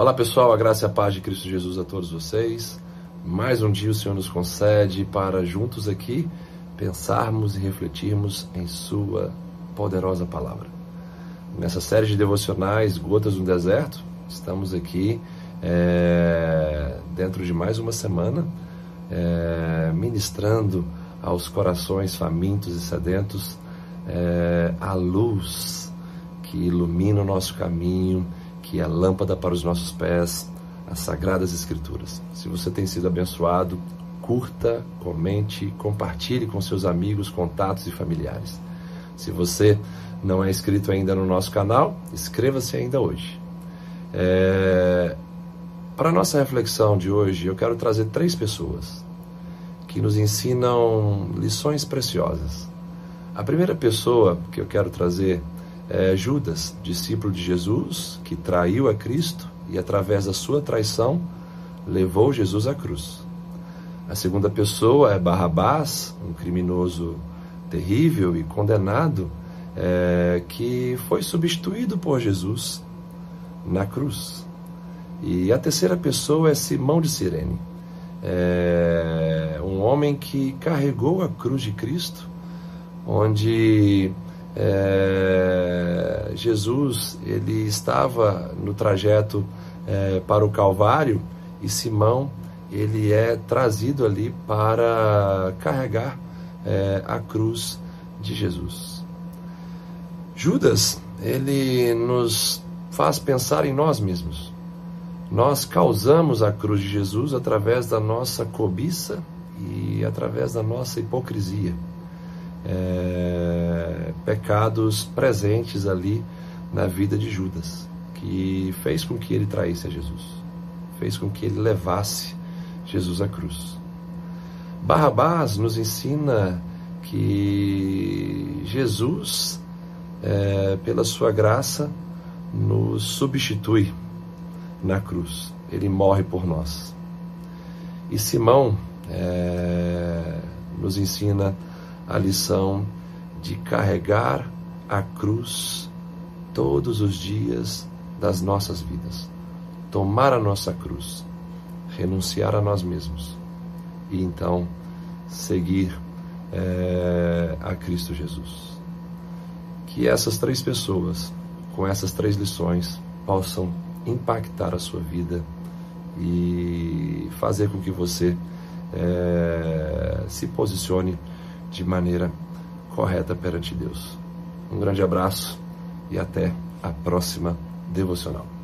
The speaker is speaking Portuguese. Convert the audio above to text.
Olá pessoal, a graça e a paz de Cristo Jesus a todos vocês. Mais um dia o Senhor nos concede para juntos aqui pensarmos e refletirmos em Sua poderosa palavra. Nessa série de devocionais Gotas no Deserto, estamos aqui é, dentro de mais uma semana é, ministrando aos corações famintos e sedentos é, a luz que ilumina o nosso caminho que é a lâmpada para os nossos pés, as Sagradas Escrituras. Se você tem sido abençoado, curta, comente, compartilhe com seus amigos, contatos e familiares. Se você não é inscrito ainda no nosso canal, inscreva-se ainda hoje. É... Para a nossa reflexão de hoje, eu quero trazer três pessoas que nos ensinam lições preciosas. A primeira pessoa que eu quero trazer é, Judas, discípulo de Jesus, que traiu a Cristo e, através da sua traição, levou Jesus à cruz. A segunda pessoa é Barrabás, um criminoso terrível e condenado, é, que foi substituído por Jesus na cruz. E a terceira pessoa é Simão de Sirene, é, um homem que carregou a cruz de Cristo, onde é, Jesus ele estava no trajeto é, para o Calvário e Simão ele é trazido ali para carregar é, a cruz de Jesus. Judas ele nos faz pensar em nós mesmos. Nós causamos a cruz de Jesus através da nossa cobiça e através da nossa hipocrisia é, pecados presentes ali na vida de Judas, que fez com que ele traísse a Jesus, fez com que ele levasse Jesus à cruz. Barrabás nos ensina que Jesus, é, pela sua graça, nos substitui na cruz. Ele morre por nós. E Simão é, nos ensina a lição de carregar a cruz todos os dias das nossas vidas. Tomar a nossa cruz, renunciar a nós mesmos e então seguir é, a Cristo Jesus. Que essas três pessoas, com essas três lições, possam impactar a sua vida e fazer com que você é, se posicione de maneira correta perante Deus. Um grande abraço e até a próxima devocional.